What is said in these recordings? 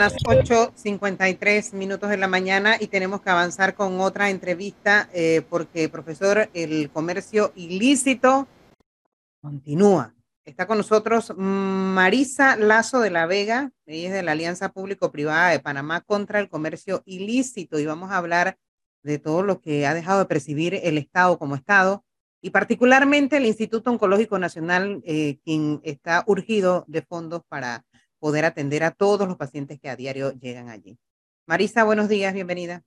las 8.53 minutos de la mañana y tenemos que avanzar con otra entrevista eh, porque, profesor, el comercio ilícito continúa. Está con nosotros Marisa Lazo de la Vega, ella es de la Alianza Público-Privada de Panamá contra el Comercio Ilícito y vamos a hablar de todo lo que ha dejado de percibir el Estado como Estado y particularmente el Instituto Oncológico Nacional, eh, quien está urgido de fondos para poder atender a todos los pacientes que a diario llegan allí. Marisa, buenos días, bienvenida.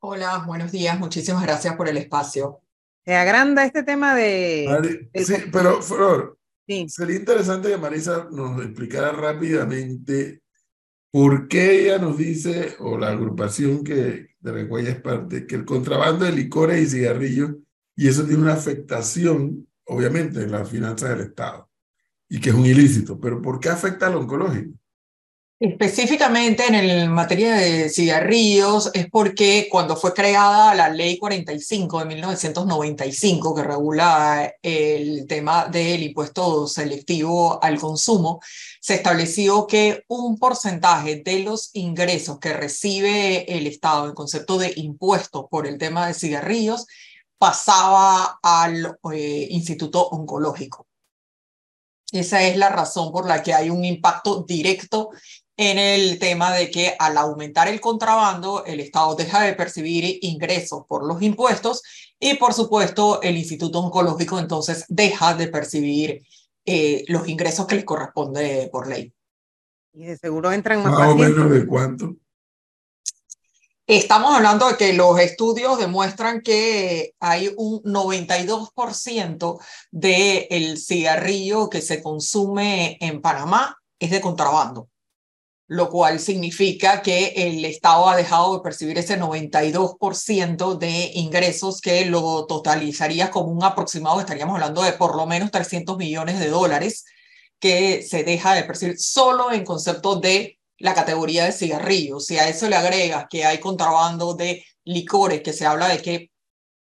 Hola, buenos días, muchísimas gracias por el espacio. Se agranda este tema de... sí, pero Flor, sí. sería interesante que Marisa nos explicara rápidamente por qué ella nos dice, o la agrupación que de la cual ella es parte, que el contrabando de licores y cigarrillos y eso tiene una afectación, obviamente, en las finanzas del Estado y que es un ilícito. Pero ¿por qué afecta al oncológico? Específicamente en el materia de cigarrillos es porque cuando fue creada la ley 45 de 1995 que regula el tema del impuesto selectivo al consumo, se estableció que un porcentaje de los ingresos que recibe el Estado en concepto de impuestos por el tema de cigarrillos pasaba al eh, Instituto Oncológico. Esa es la razón por la que hay un impacto directo en el tema de que al aumentar el contrabando, el Estado deja de percibir ingresos por los impuestos y, por supuesto, el Instituto Oncológico entonces deja de percibir eh, los ingresos que le corresponde por ley. Y de seguro entran más, más o menos de cuánto. Estamos hablando de que los estudios demuestran que hay un 92% del cigarrillo que se consume en Panamá es de contrabando, lo cual significa que el Estado ha dejado de percibir ese 92% de ingresos que lo totalizaría como un aproximado, estaríamos hablando de por lo menos 300 millones de dólares que se deja de percibir solo en concepto de la categoría de cigarrillos. Si a eso le agregas que hay contrabando de licores, que se habla de que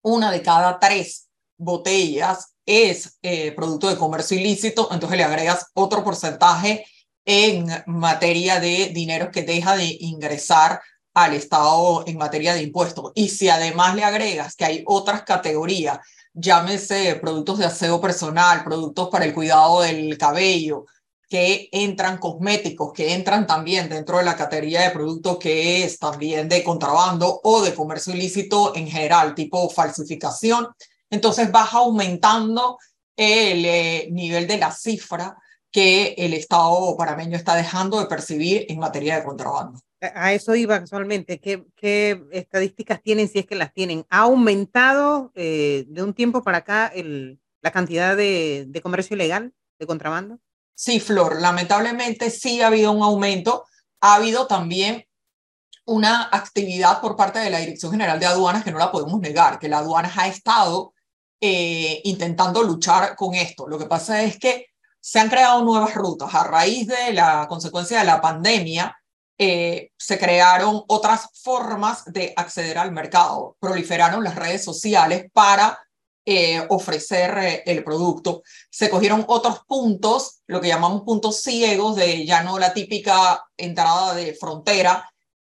una de cada tres botellas es eh, producto de comercio ilícito, entonces le agregas otro porcentaje en materia de dinero que deja de ingresar al Estado en materia de impuestos. Y si además le agregas que hay otras categorías, llámese productos de aseo personal, productos para el cuidado del cabello, que entran cosméticos, que entran también dentro de la categoría de producto que es también de contrabando o de comercio ilícito en general, tipo falsificación. Entonces baja aumentando el eh, nivel de la cifra que el Estado parameño está dejando de percibir en materia de contrabando. A eso iba casualmente. ¿Qué, qué estadísticas tienen, si es que las tienen? ¿Ha aumentado eh, de un tiempo para acá el, la cantidad de, de comercio ilegal, de contrabando? Sí, Flor, lamentablemente sí ha habido un aumento. Ha habido también una actividad por parte de la Dirección General de Aduanas que no la podemos negar, que la aduana ha estado eh, intentando luchar con esto. Lo que pasa es que se han creado nuevas rutas. A raíz de la consecuencia de la pandemia, eh, se crearon otras formas de acceder al mercado. Proliferaron las redes sociales para eh, ofrecer eh, el producto. Se cogieron otros puntos, lo que llamamos puntos ciegos, de ya no la típica entrada de frontera.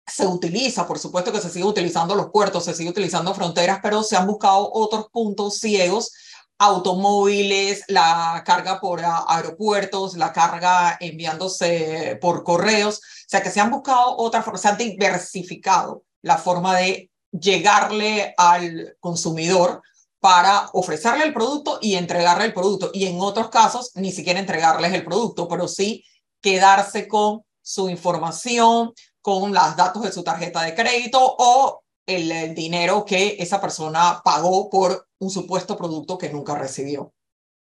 Se utiliza, por supuesto que se sigue utilizando los puertos, se sigue utilizando fronteras, pero se han buscado otros puntos ciegos automóviles, la carga por aeropuertos, la carga enviándose por correos, o sea que se han buscado otras formas, se han diversificado la forma de llegarle al consumidor para ofrecerle el producto y entregarle el producto. Y en otros casos, ni siquiera entregarles el producto, pero sí quedarse con su información, con los datos de su tarjeta de crédito o el, dinero que esa persona pagó por un supuesto producto que nunca recibió.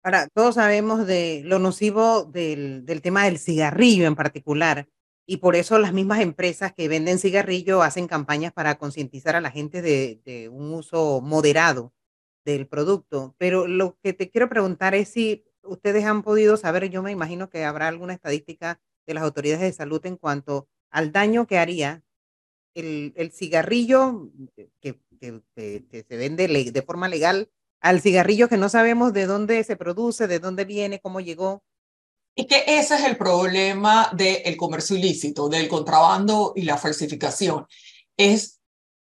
Ahora, todos sabemos de lo nocivo del, tema del cigarrillo en particular. Y por eso las mismas empresas que venden cigarrillo hacen campañas para concientizar a la gente de un uso moderado del producto. Pero lo que te quiero preguntar es si ustedes han podido saber, yo me imagino que habrá alguna estadística de las autoridades de salud en cuanto al daño que haría el, el cigarrillo que, que, se vende de forma legal al cigarrillo que no sabemos de dónde se produce, de dónde viene, cómo llegó. Y que ese es el problema del comercio ilícito, del contrabando y la falsificación. Es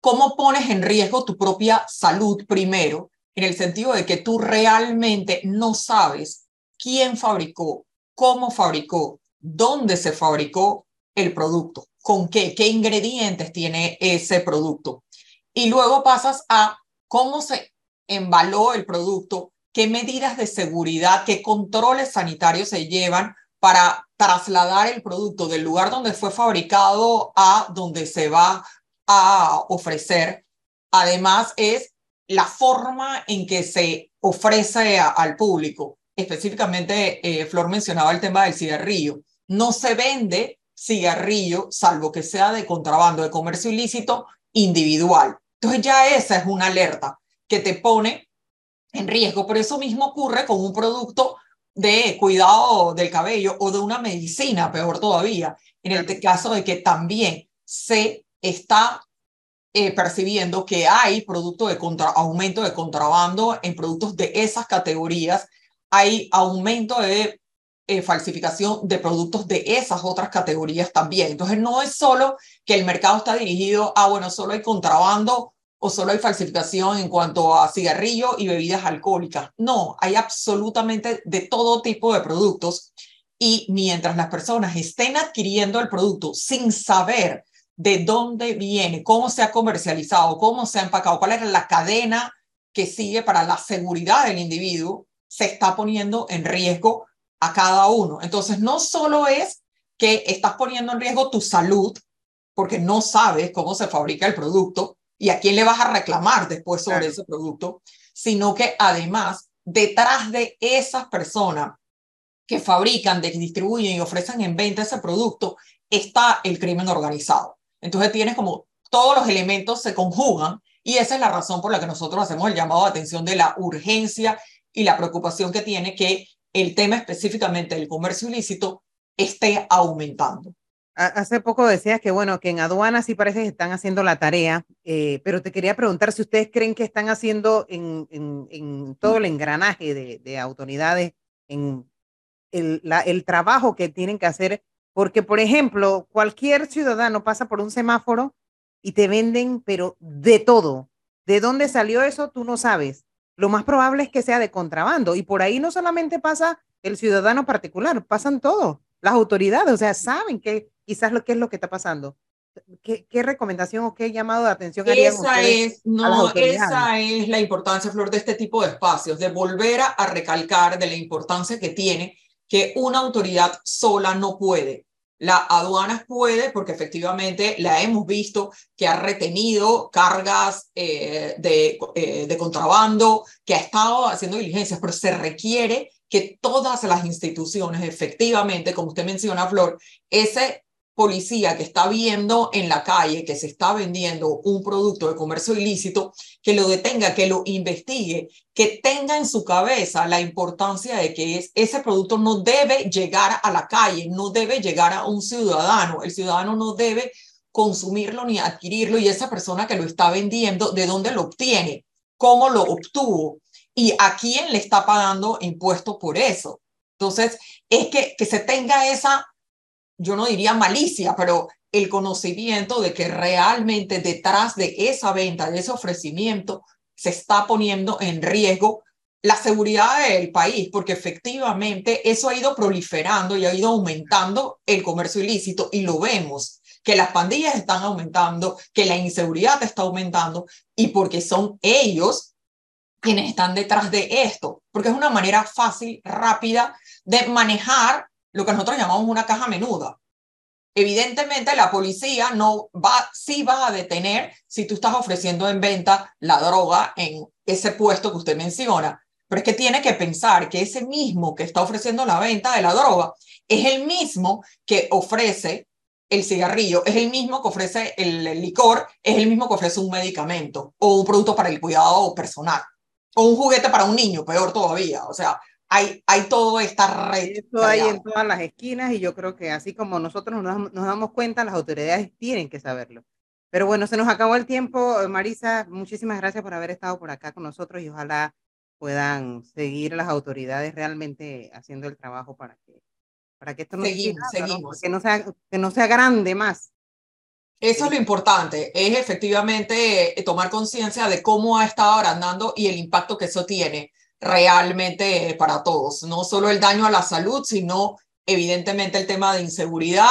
cómo pones en riesgo tu propia salud primero, en el sentido de que tú realmente no sabes quién fabricó, cómo fabricó, dónde se fabricó el producto, con qué, qué ingredientes tiene ese producto. Y luego pasas a cómo se embaló el producto, qué medidas de seguridad, qué controles sanitarios se llevan para trasladar el producto del lugar donde fue fabricado a donde se va a ofrecer. Además, es la forma en que se ofrece al público. Específicamente, eh, Flor mencionaba el tema del cigarrillo. No se vende cigarrillo, salvo que sea de contrabando, de comercio ilícito individual. Entonces ya esa es una alerta que te pone en riesgo. Pero eso mismo ocurre con un producto de cuidado del cabello o de una medicina, peor todavía, en el caso de que también se está eh, percibiendo que hay producto de contra, aumento de contrabando en productos de esas categorías, hay aumento de eh, falsificación de productos de esas otras categorías también. Entonces no es solo que el mercado está dirigido a, bueno, solo hay contrabando o solo hay falsificación en cuanto a cigarrillos y bebidas alcohólicas. No, hay absolutamente de todo tipo de productos y mientras las personas estén adquiriendo el producto sin saber de dónde viene, cómo se ha comercializado, cómo se ha empacado, cuál es la cadena que sigue para la seguridad del individuo, se está poniendo en riesgo a cada uno. Entonces, no solo es que estás poniendo en riesgo tu salud, porque no sabes cómo se fabrica el producto, y a quién le vas a reclamar después sobre ese producto, sino que además detrás de esas personas que fabrican, distribuyen y ofrecen en venta ese producto está el crimen organizado. Entonces tienes como todos los elementos se conjugan y esa es la razón por la que nosotros hacemos el llamado de atención de la urgencia y la preocupación que tiene que el tema específicamente del comercio ilícito esté aumentando. Hace poco decías que, bueno, que en aduanas sí parece que están haciendo la tarea, eh, pero te quería preguntar si ustedes creen que están haciendo en, todo el engranaje de, de autoridades, en el, trabajo que tienen que hacer, porque, por ejemplo, cualquier ciudadano pasa por un semáforo y te venden, pero de todo. ¿De dónde salió eso? Tú no sabes. Lo más probable es que sea de contrabando. Y por ahí no solamente pasa el ciudadano particular, pasan todos. Las autoridades, o sea, saben que quizás lo que es lo que está pasando. ¿Qué, qué recomendación o qué llamado de atención harían esa es, no, esa es la importancia, Flor, de este tipo de espacios, de volver a, a recalcar de la importancia que tiene que una autoridad sola no puede. La aduana puede, porque efectivamente la hemos visto que ha retenido cargas eh, de, eh, de contrabando, que ha estado haciendo diligencias, pero se requiere que todas las instituciones, efectivamente, como usted menciona, Flor, ese policía que está viendo en la calle que se está vendiendo un producto de comercio ilícito, que lo detenga, que lo investigue, que tenga en su cabeza la importancia de que es, ese producto no debe llegar a la calle, no debe llegar a un ciudadano. El ciudadano no debe consumirlo ni adquirirlo y esa persona que lo está vendiendo, ¿de dónde lo obtiene? ¿Cómo lo obtuvo? ¿Y a quién le está pagando impuestos por eso? Entonces, es que, que se tenga esa yo no diría malicia, pero el conocimiento de que realmente detrás de esa venta, de ese ofrecimiento, se está poniendo en riesgo la seguridad del país, porque efectivamente eso ha ido proliferando y ha ido aumentando el comercio ilícito y lo vemos, que las pandillas están aumentando, que la inseguridad está aumentando y porque son ellos quienes están detrás de esto, porque es una manera fácil, rápida de manejar lo que nosotros llamamos una caja menuda. Evidentemente la policía no va, sí va a detener si tú estás ofreciendo en venta la droga en ese puesto que usted menciona, pero es que tiene que pensar que ese mismo que está ofreciendo la venta de la droga es el mismo que ofrece el cigarrillo, es el mismo que ofrece el, licor, es el mismo que ofrece un medicamento o un producto para el cuidado personal o un juguete para un niño, peor todavía. O sea, hay, hay toda esta red. Eso hay en todas las esquinas y yo creo que así como nosotros nos, nos, damos cuenta, las autoridades tienen que saberlo. Pero bueno, se nos acabó el tiempo. Eh, Marisa, muchísimas gracias por haber estado por acá con nosotros y ojalá puedan seguir las autoridades realmente haciendo el trabajo para que, para que esto no, seguimos, sea, seguimos. Que no, sea, que no sea grande más. Eso es lo importante, es efectivamente eh, tomar conciencia de cómo ha estado agrandando y el impacto que eso tiene realmente eh, para todos, no solo el daño a la salud, sino evidentemente el tema de inseguridad